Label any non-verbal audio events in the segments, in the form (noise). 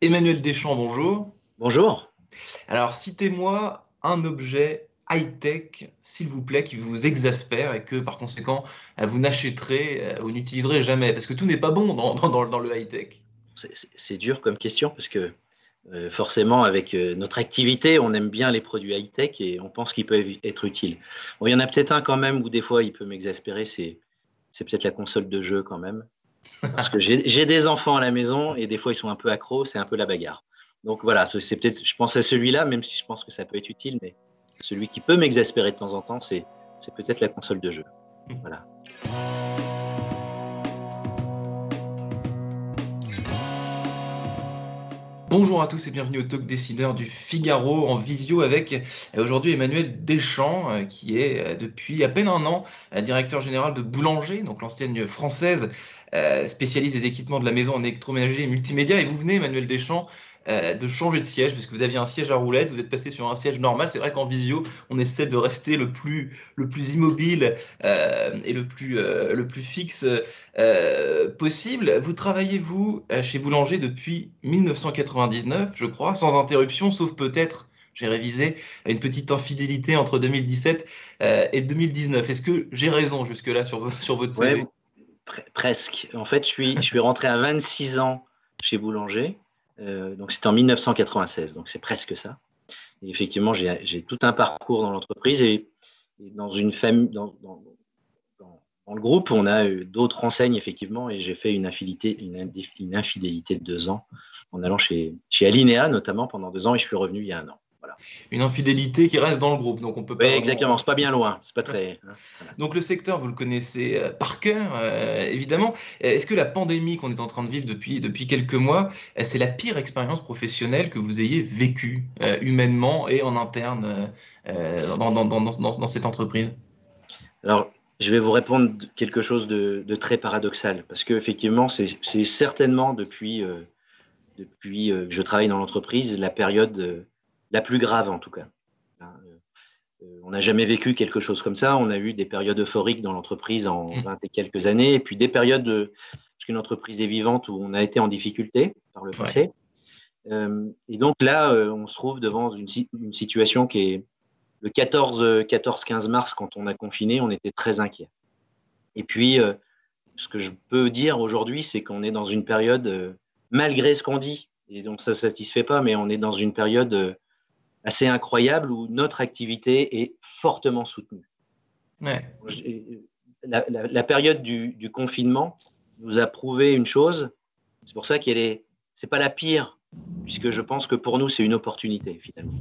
Emmanuel Deschamps, bonjour. Bonjour. Alors, citez-moi un objet high-tech, s'il vous plaît, qui vous exaspère et que par conséquent, euh, vous n'achèterez euh, ou n'utiliserez jamais. Parce que tout n'est pas bon dans, dans, dans le high-tech. C'est dur comme question parce que euh, forcément, avec notre activité, on aime bien les produits high-tech et on pense qu'ils peuvent être utiles. Bon, il y en a peut-être un quand même où des fois il peut m'exaspérer, c'est peut-être la console de jeu quand même. Parce que j'ai des enfants à la maison et des fois ils sont un peu accros, c'est un peu la bagarre. Donc voilà, c'est peut-être, je pense à celui-là, même si je pense que ça peut être utile, mais celui qui peut m'exaspérer de temps en temps, c'est peut-être la console de jeu. Voilà. Bonjour à tous et bienvenue au Talk Décideur du Figaro en visio avec euh, aujourd'hui Emmanuel Deschamps euh, qui est euh, depuis à peine un an directeur général de Boulanger, donc l'enseigne française spécialiste des équipements de la maison en électroménager et multimédia. Et vous venez Emmanuel Deschamps euh, de changer de siège, parce que vous aviez un siège à roulette, vous êtes passé sur un siège normal. C'est vrai qu'en visio, on essaie de rester le plus, le plus immobile euh, et le plus, euh, le plus fixe possible. Vous travaillez, vous, chez Boulanger depuis 1999, je crois, sans interruption, sauf peut-être j'ai révisé une petite infidélité entre 2017 et 2019. Est-ce que j'ai raison jusque-là sur, sur votre CV? Presque. En fait, je suis, je suis rentré à 26 ans chez Boulanger. Euh, donc c'était en 1996, donc c'est presque ça. Et effectivement, j'ai tout un parcours dans l'entreprise et, dans une famille, dans, le groupe, on a d'autres enseignes effectivement, et j'ai fait une infidélité, une, une, infidélité de deux ans en allant chez, chez Alinea notamment pendant deux ans, et je suis revenu il y a un an. Une infidélité qui reste dans le groupe, donc on peut pas. Oui, exactement, c'est pas bien loin, c'est pas très. (laughs) Donc le secteur, vous le connaissez euh, par cœur, euh, évidemment. Est-ce que la pandémie qu'on est en train de vivre depuis depuis quelques mois, euh, c'est la pire expérience professionnelle que vous ayez vécue humainement et en interne dans, dans, dans, dans, cette entreprise? Alors, je vais vous répondre quelque chose de, de très paradoxal, parce que effectivement, c'est certainement depuis depuis que je travaille dans l'entreprise la période la plus grave en tout cas. Hein, euh, euh, on n'a jamais vécu quelque chose comme ça. On a eu des périodes euphoriques dans l'entreprise en 20 mmh. et quelques années, et puis des périodes, de, parce qu'une entreprise est vivante, où on a été en difficulté par le passé. Euh, et donc là, on se trouve devant une, situation qui est le 14-15 mars, quand on a confiné, on était très inquiet. Et puis, ce que je peux dire aujourd'hui, c'est qu'on est dans une période, malgré ce qu'on dit, et donc ça ne satisfait pas, mais on est dans une période assez incroyable où notre activité est fortement soutenue. La, période du, confinement nous a prouvé une chose, c'est pour ça qu'elle est, c'est pas la pire, puisque je pense que pour nous c'est une opportunité finalement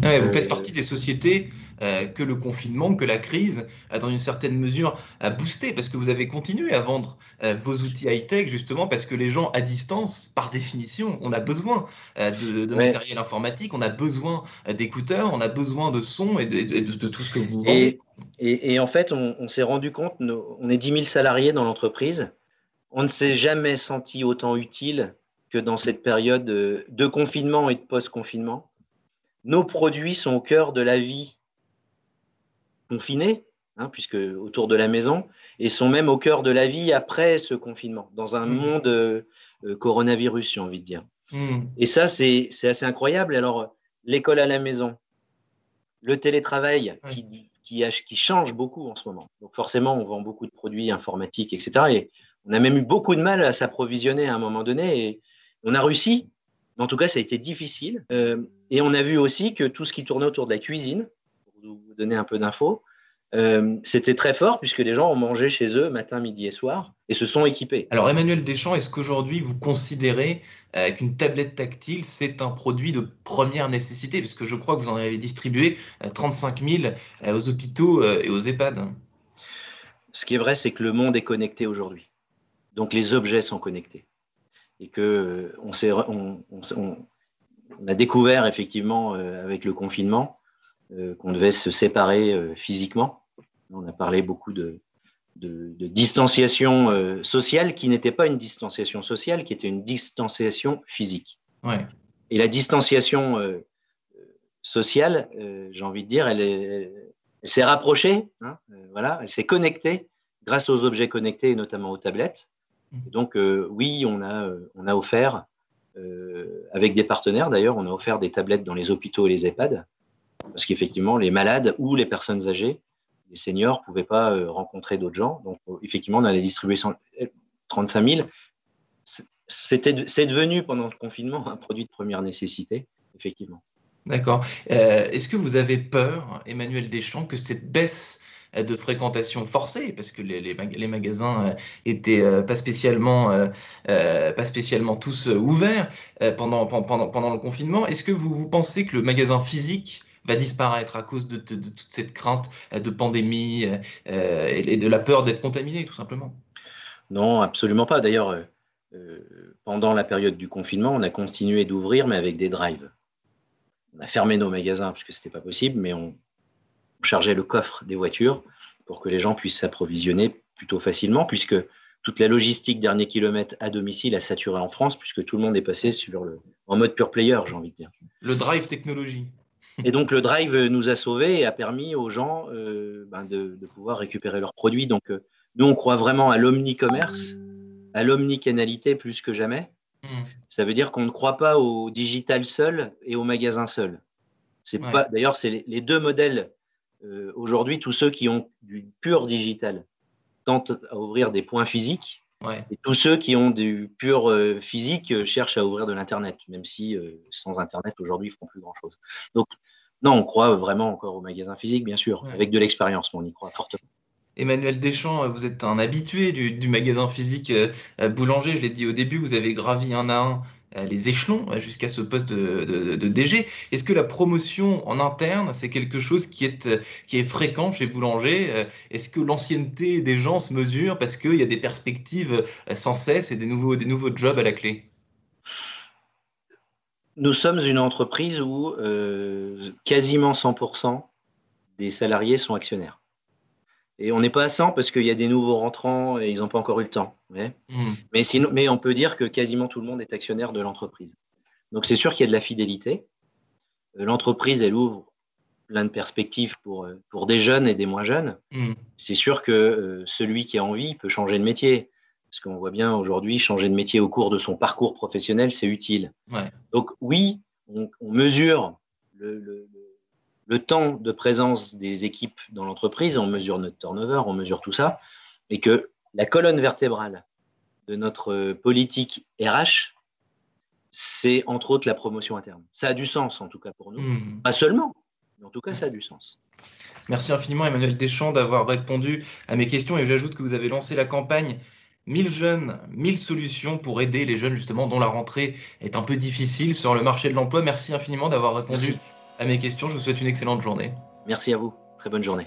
vous euh, faites partie des sociétés euh, que le confinement, que la crise, a dans une certaine mesure, a boosté, parce que vous avez continué à vendre euh, vos outils high-tech, justement, parce que les gens à distance, par définition, on a besoin de, matériel informatique, on a besoin d'écouteurs, on a besoin de son et de, tout ce que vous vendez. Et, en fait, on, s'est rendu compte, on est 10 000 salariés dans l'entreprise, on ne s'est jamais senti autant utile que dans cette période de confinement et de post-confinement nos produits sont au cœur de la vie confinée, hein, puisque autour de la maison, et sont même au cœur de la vie après ce confinement, dans un mmh. monde euh, coronavirus, j'ai envie de dire. Mmh. Et ça, c'est assez incroyable. Alors, l'école à la maison, le télétravail qui, qui, change beaucoup en ce moment. Donc, forcément, on vend beaucoup de produits informatiques, etc. Et on a même eu beaucoup de mal à s'approvisionner à un moment donné. Et on a réussi, en tout cas, ça a été difficile. Euh, et on a vu aussi que tout ce qui tournait autour de la cuisine, pour vous donner un peu d'infos, euh, c'était très fort puisque les gens ont mangé chez eux matin, midi et soir et se sont équipés. Alors Emmanuel Deschamps, est-ce qu'aujourd'hui vous considérez euh, qu'une tablette tactile c'est un produit de première nécessité? Parce que je crois que vous en avez distribué 35 000 aux hôpitaux et aux EHPAD. Ce qui est vrai, c'est que le monde est connecté aujourd'hui. Donc les objets sont connectés. Et que on, on, a découvert effectivement avec le confinement qu'on devait se séparer physiquement. On a parlé beaucoup de, de, distanciation sociale qui n'était pas une distanciation sociale, qui était une distanciation physique. Ouais. Et la distanciation sociale, j'ai envie de dire, elle, elle s'est rapprochée, hein, voilà, elle s'est connectée grâce aux objets connectés et notamment aux tablettes. Mmh. donc, euh, oui, on a, euh, on a offert, euh, avec des partenaires d'ailleurs, on a offert des tablettes dans les hôpitaux et les EHPAD, parce qu'effectivement, les malades ou les personnes âgées, les seniors, ne pouvaient pas rencontrer d'autres gens. Donc, effectivement, on a les distribué 35 000. C'est devenu pendant le confinement un produit de première nécessité, effectivement. D'accord. Est-ce que vous avez peur, Emmanuel Deschamps, que cette baisse de fréquentation forcée, parce que les, les, magasins n'étaient euh, euh, pas spécialement, pas spécialement tous ouverts pendant, pendant, pendant le confinement. Est-ce que vous, vous pensez que le magasin physique va disparaître à cause de, toute cette crainte de pandémie et de la peur d'être contaminé, tout simplement? Non, absolument pas. D'ailleurs, pendant la période du confinement, on a continué d'ouvrir, mais avec des drives. On a fermé nos magasins parce que ce n'était pas possible, mais on chargeait le coffre des voitures pour que les gens puissent s'approvisionner plutôt facilement, puisque toute la logistique dernier kilomètre à domicile a saturé en France, puisque tout le monde est passé sur le, en mode pure player, j'ai envie de dire. Le drive technologie. Et donc le drive nous a sauvés et a permis aux gens euh, ben, de, pouvoir récupérer leurs produits. Donc euh, nous, on croit vraiment à l'omnicommerce, à l'omnicanalité plus que jamais. Hmm. Ça veut dire qu'on ne croit pas au digital seul et au magasin seul. C'est pas. D'ailleurs, c'est les, deux modèles euh, aujourd'hui, tous ceux qui ont du pur digital tentent à ouvrir des points physiques. Et tous ceux qui ont du pur euh, physique euh, cherchent à ouvrir de l'Internet, même si sans Internet, aujourd'hui, ils ne feront plus grand-chose. Donc, non, on croit vraiment encore au magasin physique, bien sûr, avec de l'expérience, mais on y croit fortement. Emmanuel Deschamps, vous êtes un habitué du, du magasin physique Boulanger, je l'ai dit au début, vous avez gravi un à un les échelons euh, jusqu'à ce poste de, DG. Est-ce que la promotion en interne, c'est quelque chose qui est, euh, qui est fréquent chez Boulanger Est-ce que l'ancienneté des gens se mesure parce qu'il y a des perspectives sans cesse et des nouveaux, des nouveaux jobs à la clé? Nous sommes une entreprise où quasiment 100% des salariés sont actionnaires. Et on n'est pas à 100 parce qu'il y a des nouveaux rentrants et ils n'ont pas encore eu le temps. Hmm. Mais, sinon, mais on peut dire que quasiment tout le monde est actionnaire de l'entreprise. Donc c'est sûr qu'il y a de la fidélité. Euh, l'entreprise, elle ouvre plein de perspectives pour, euh, pour des jeunes et des moins jeunes. Hmm. C'est sûr que euh, celui qui a envie peut changer de métier. Parce qu'on voit bien aujourd'hui, changer de métier au cours de son parcours professionnel, c'est utile. Donc oui, on, mesure le le temps de présence des équipes dans l'entreprise, on mesure notre turnover, on mesure tout ça, et que la colonne vertébrale de notre politique RH, c'est entre autres la promotion interne. Ça a du sens, en tout cas pour nous. Hmm. Pas seulement, mais en tout cas, ça a du sens. Merci infiniment, Emmanuel Deschamps, d'avoir répondu à mes questions. Et j'ajoute que vous avez lancé la campagne 1000 jeunes, 1000 solutions pour aider les jeunes, justement, dont la rentrée est un peu difficile sur le marché de l'emploi. Merci infiniment d'avoir répondu à mes questions. Je vous souhaite une excellente journée. Merci à vous. Très bonne journée.